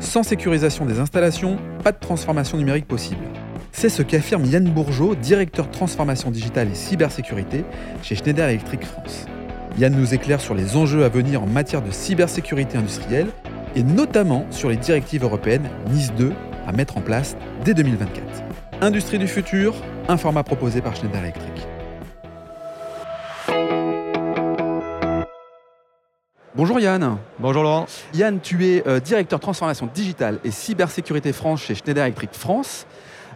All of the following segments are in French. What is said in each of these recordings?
Sans sécurisation des installations, pas de transformation numérique possible. C'est ce qu'affirme Yann Bourgeot, directeur transformation digitale et cybersécurité chez Schneider Electric France. Yann nous éclaire sur les enjeux à venir en matière de cybersécurité industrielle et notamment sur les directives européennes NIS 2 à mettre en place dès 2024. Industrie du futur, un format proposé par Schneider Electric. Bonjour Yann. Bonjour Laurent. Yann, tu es euh, directeur transformation digitale et cybersécurité France chez Schneider Electric France.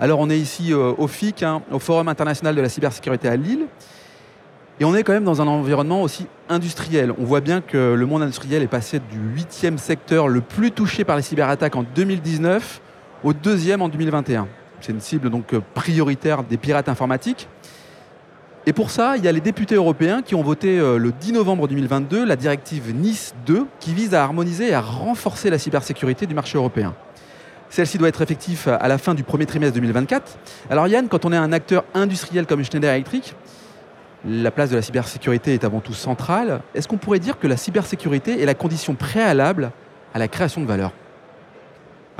Alors on est ici euh, au FIC, hein, au Forum international de la cybersécurité à Lille. Et on est quand même dans un environnement aussi industriel. On voit bien que le monde industriel est passé du huitième secteur le plus touché par les cyberattaques en 2019 au deuxième en 2021. C'est une cible donc euh, prioritaire des pirates informatiques. Et pour ça, il y a les députés européens qui ont voté euh, le 10 novembre 2022 la directive Nice 2 qui vise à harmoniser et à renforcer la cybersécurité du marché européen. Celle-ci doit être effective à la fin du premier trimestre 2024. Alors Yann, quand on est un acteur industriel comme Schneider Electric, la place de la cybersécurité est avant tout centrale. Est-ce qu'on pourrait dire que la cybersécurité est la condition préalable à la création de valeur?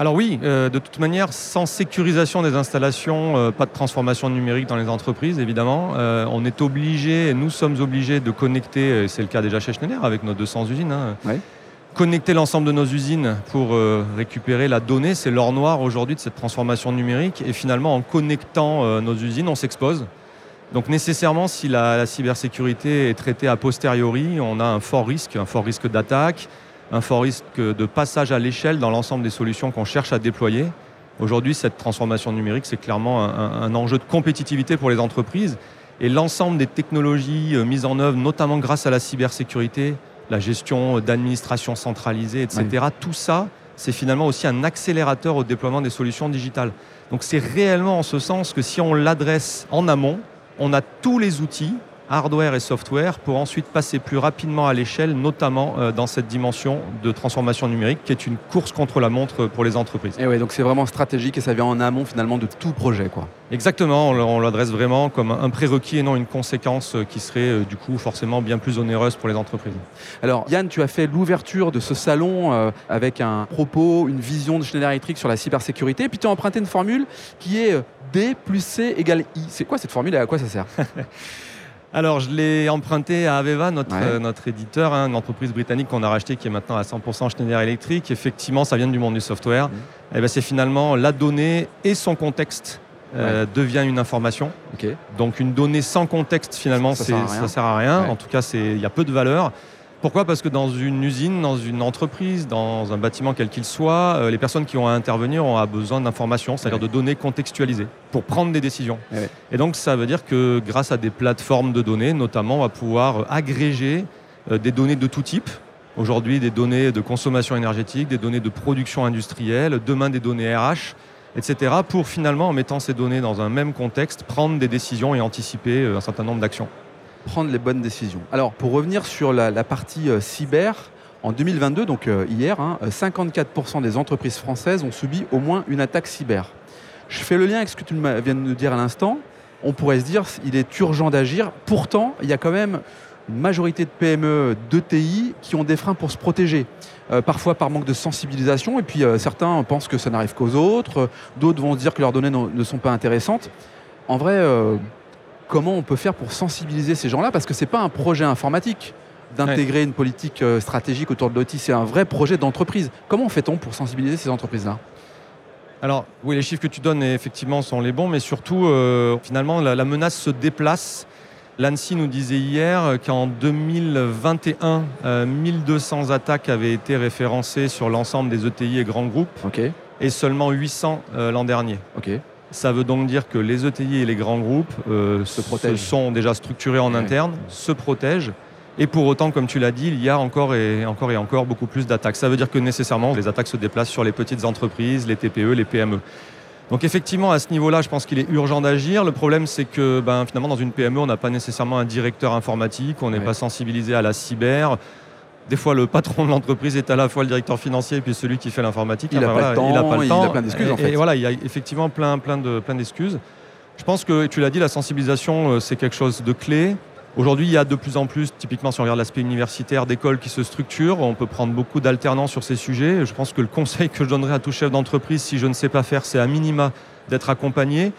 Alors oui, euh, de toute manière, sans sécurisation des installations, euh, pas de transformation numérique dans les entreprises, évidemment. Euh, on est obligé, nous sommes obligés de connecter, et c'est le cas déjà chez Schneider avec nos 200 usines, hein, connecter l'ensemble de nos usines pour récupérer la donnée. C'est l'or noir aujourd'hui de cette transformation numérique. Et finalement, en connectant nos usines, on s'expose. Donc nécessairement, si la, la cybersécurité est traitée a posteriori, on a un fort risque, un fort risque d'attaque, un fort risque de passage à l'échelle dans l'ensemble des solutions qu'on cherche à déployer. Aujourd'hui, cette transformation numérique, c'est clairement un, enjeu de compétitivité pour les entreprises. Et l'ensemble des technologies euh, mises en œuvre, notamment grâce à la cybersécurité, la gestion d'administration centralisée, etc., tout ça, c'est finalement aussi un accélérateur au déploiement des solutions digitales. Donc c'est réellement en ce sens que si on l'adresse en amont, on a tous les outils hardware et software pour ensuite passer plus rapidement à l'échelle, notamment euh, dans cette dimension de transformation numérique qui est une course contre la montre pour les entreprises. Et oui, donc c'est vraiment stratégique et ça vient en amont finalement de tout projet. Quoi. Exactement, on l'adresse vraiment comme un prérequis et non une conséquence euh, qui serait euh, du coup forcément bien plus onéreuse pour les entreprises. Alors Yann, tu as fait l'ouverture de ce salon avec un propos, une vision de Schneider Electric sur la cybersécurité, et puis tu as emprunté une formule qui est D plus C égale I. C'est quoi cette formule et à quoi ça sert? Alors, je l'ai emprunté à Aveva, notre, euh, notre éditeur, hein, une entreprise britannique qu'on a rachetée qui est maintenant à 100% Schneider Electric. Effectivement, ça vient du monde du software. Mhm. Et eh ben, c'est finalement la donnée et son contexte euh, devient une information. Donc, une donnée sans contexte, finalement, ça, ne sert à rien. En tout cas, il y a peu de valeur. Pourquoi? Parce que dans une usine, dans une entreprise, dans un bâtiment quel qu'il soit, euh, les personnes qui ont à intervenir ont besoin d'informations, c'est-à-dire de données contextualisées pour prendre des décisions. Et donc ça veut dire que grâce à des plateformes de données, notamment, on va pouvoir agréger euh, des données de tout type. Aujourd'hui, des données de consommation énergétique, des données de production industrielle, demain des données RH, etc. pour finalement, en mettant ces données dans un même contexte, prendre des décisions et anticiper euh, un certain nombre d'actions prendre les bonnes décisions. Alors, pour revenir sur la, partie euh, cyber, en 2022, donc euh, hier, 54% hein, des entreprises françaises ont subi au moins une attaque cyber. Je fais le lien avec ce que tu viens de nous dire à l'instant. On pourrait se dire il est urgent d'agir. Pourtant, il y a quand même une majorité de PME, d'ETI qui ont des freins pour se protéger. Euh, parfois par manque de sensibilisation, et puis certains pensent que ça n'arrive qu'aux autres, d'autres vont dire que leurs données ne sont pas intéressantes. En vrai, comment on peut faire pour sensibiliser ces gens-là Parce que ce n'est pas un projet informatique d'intégrer une politique euh, stratégique autour de l'OT, c'est un vrai projet d'entreprise. Comment fait-on pour sensibiliser ces entreprises-là? Alors oui, les chiffres que tu donnes effectivement sont les bons, mais surtout euh, finalement la, menace se déplace. L'ANSI nous disait hier qu'en 2021, 1200 euh, attaques avaient été référencées sur l'ensemble des ETI et grands groupes, et seulement 800 l'an dernier. Ça veut donc dire que les ETI et les grands groupes euh, se, sont déjà structurés en interne, se protègent. Et pour autant, comme tu l'as dit, il y a encore et encore et encore beaucoup plus d'attaques. Ça veut dire que nécessairement, les attaques se déplacent sur les petites entreprises, les TPE, les PME. Donc effectivement, à ce niveau-là, je pense qu'il est urgent d'agir. Le problème, c'est que ben, finalement, dans une PME, on n'a pas nécessairement un directeur informatique, on n'est pas sensibilisé à la cyber des fois le patron de l'entreprise est à la fois le directeur financier et puis celui qui fait l'informatique. Il n'a pas, le temps, il a plein d'excuses en fait. Et voilà, il y a effectivement plein, plein, de, plein d'excuses. Je pense que tu l'as dit, la sensibilisation, euh, c'est quelque chose de clé. Aujourd'hui, il y a de plus en plus, typiquement si on regarde l'aspect universitaire, d'écoles qui se structurent. On peut prendre beaucoup d'alternants sur ces sujets. Je pense que le conseil que je donnerais à tout chef d'entreprise, si je ne sais pas faire, c'est à minima d'être accompagné.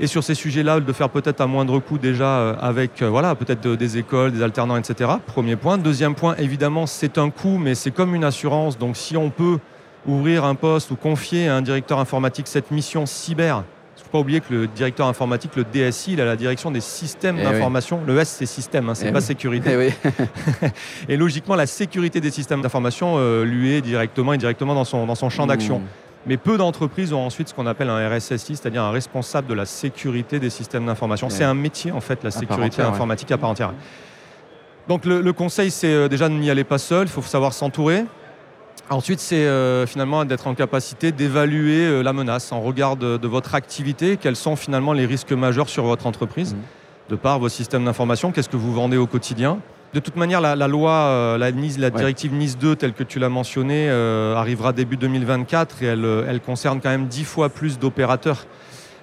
Et sur ces sujets-là, de faire peut-être à moindre coût déjà euh, avec euh, voilà, peut-être des écoles, des alternants, etc. Premier point. Deuxième point, évidemment, c'est un coût, mais c'est comme une assurance. Donc si on peut ouvrir un poste ou confier à un directeur informatique cette mission cyber faut pas oublier que le directeur informatique, le DSI, il a la direction des systèmes eh d'information. Le S, c'est système, hein, c'est eh pas sécurité. Eh et logiquement, la sécurité des systèmes d'information euh, lui est directement et directement dans son, dans son champ d'action. Mmh. Mais peu d'entreprises ont ensuite ce qu'on appelle un RSSI, c'est-à-dire un responsable de la sécurité des systèmes d'information. C'est un métier, en fait, la sécurité informatique à part entière. Donc le, le conseil, c'est euh, déjà n'y aller pas seul, il faut savoir s'entourer. Ensuite, c'est euh, finalement d'être en capacité d'évaluer euh, la menace en regard de, votre activité, quels sont finalement les risques majeurs sur votre entreprise, mmh. de par vos systèmes d'information, qu'est-ce que vous vendez au quotidien? De toute manière, la, loi, euh, la, la directive NIS 2, telle que tu l'as mentionné, arrivera début 2024 et elle, elle concerne quand même dix fois plus d'opérateurs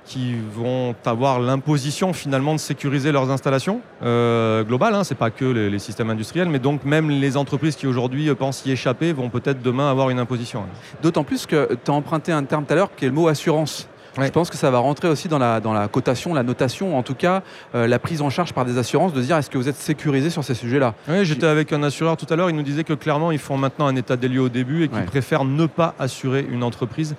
qui vont avoir l'imposition finalement de sécuriser leurs installations euh, globales. Hein, c'est pas que les, systèmes industriels, mais donc même les entreprises qui aujourd'hui euh, pensent y échapper vont peut-être demain avoir une imposition. Hein. D'autant plus que tu as emprunté un terme tout à l'heure qui est le mot assurance. Je pense que ça va rentrer aussi dans la, dans la cotation, la notation, en tout cas euh, la prise en charge par des assurances, de dire est-ce que vous êtes sécurisé sur ces sujets-là? Oui, j'étais avec un assureur tout à l'heure, il nous disait que clairement ils font maintenant un état des lieux au début et qu'ils préfèrent ne pas assurer une entreprise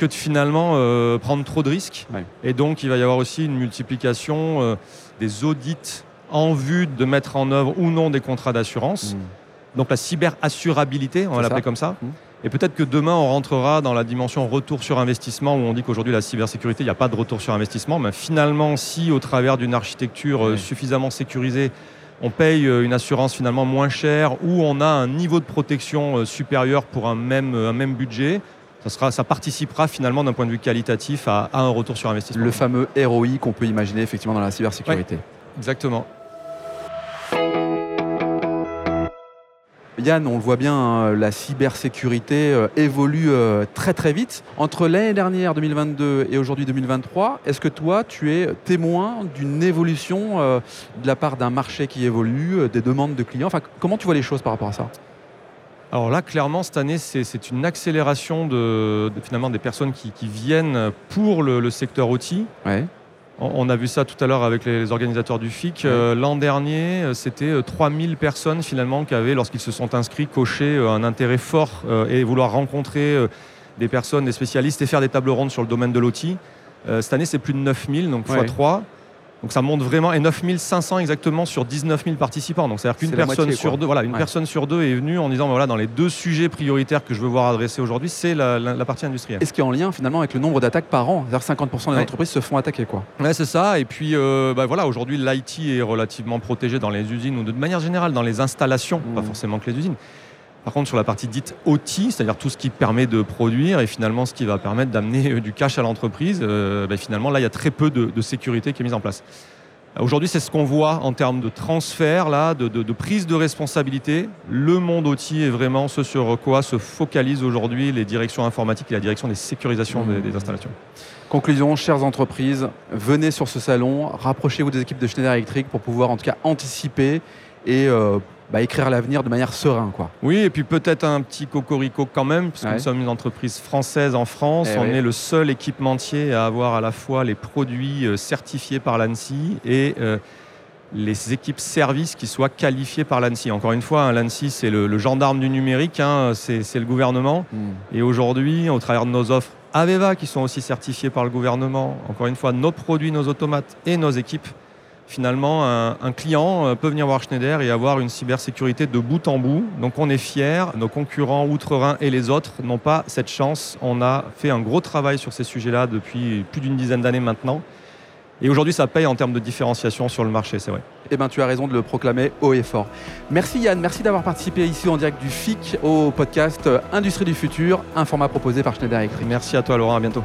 que de finalement euh, prendre trop de risques. Et donc, il va y avoir aussi une multiplication euh, des audits en vue de mettre en œuvre ou non des contrats d'assurance. Hmm. Donc, la cyberassurabilité, on va l'appeler comme ça. Hmm. Et peut-être que demain, on rentrera dans la dimension retour sur investissement, où on dit qu'aujourd'hui, la cybersécurité, il n'y a pas de retour sur investissement. Mais finalement, si au travers d'une architecture euh, suffisamment sécurisée, on paye une assurance finalement moins chère, ou on a un niveau de protection supérieur pour un même, un même budget, ça, participera finalement d'un point de vue qualitatif à, un retour sur investissement. Le fameux ROI qu'on peut imaginer effectivement dans la cybersécurité. exactement. Yann, on le voit bien, hein, la cybersécurité euh, évolue euh, très très vite. Entre l'année dernière, 2022, et aujourd'hui 2023, est-ce que toi, tu es témoin d'une évolution euh, de la part d'un marché qui évolue, des demandes de clients? Enfin, Comment tu vois les choses par rapport à ça? Alors là, clairement, cette année, c'est une accélération de, finalement des personnes qui, viennent pour le, secteur outil. On, a vu ça tout à l'heure avec les, organisateurs du FIC. Euh, l'an dernier, euh, c'était 3000 euh, personnes finalement qui avaient, lorsqu'ils se sont inscrits, coché un intérêt fort et vouloir rencontrer des personnes, des spécialistes et faire des tables rondes sur le domaine de l'outil. cette année, c'est plus de 9000, donc x3. Donc ça monte vraiment, et 9500 exactement sur 19 000 participants. Donc c'est-à-dire qu'une personne, sur deux, voilà, une personne sur deux est venue en disant, bah, voilà, dans les deux sujets prioritaires que je veux voir adresser aujourd'hui, c'est la, partie industrielle. Et ce qui est en lien finalement avec le nombre d'attaques par an? C'est-à-dire 50% des entreprises se font attaquer. Quoi. Ouais, c'est ça. Et puis euh, bah, voilà, aujourd'hui, l'IT est relativement protégé dans les usines ou de manière générale dans les installations, pas mmh. forcément que les usines. Par contre, sur la partie dite OT, c'est-à-dire tout ce qui permet de produire et finalement ce qui va permettre d'amener euh, du cash à l'entreprise, euh, ben, finalement, là, il y a très peu de, sécurité qui est mise en place. Aujourd'hui, c'est ce qu'on voit en termes de transfert, là, de, prise de responsabilité. Le monde OT est vraiment ce sur quoi se focalisent aujourd'hui les directions informatiques et la direction des sécurisations des, installations. Conclusion, chères entreprises, venez sur ce salon, rapprochez-vous des équipes de Schneider Electric pour pouvoir en tout cas anticiper et euh, bah, écrire l'avenir de manière sereine. Quoi. Oui, et puis peut-être un petit cocorico quand même, puisque nous sommes une entreprise française en France. Eh on est le seul équipementier à avoir à la fois les produits euh, certifiés par l'ANSI et euh, les équipes services qui soient qualifiées par l'ANSI. Encore une fois, hein, l'ANSI, c'est le, gendarme du numérique, hein, c'est le gouvernement. Hmm. Et aujourd'hui, au travers de nos offres Aveva, qui sont aussi certifiées par le gouvernement, encore une fois, nos produits, nos automates et nos équipes, finalement, un, client euh, peut venir voir Schneider et avoir une cybersécurité de bout en bout. Donc on est fiers. Nos concurrents outre-Rhin et les autres n'ont pas cette chance. On a fait un gros travail sur ces sujets-là depuis plus d'une dizaine d'années maintenant. Et aujourd'hui, ça paye en termes de différenciation sur le marché, c'est vrai. Eh bien, tu as raison de le proclamer haut et fort. Merci Yann, merci d'avoir participé ici en direct du FIC au podcast Industrie du futur, un format proposé par Schneider Electric. Merci à toi Laurent, à bientôt.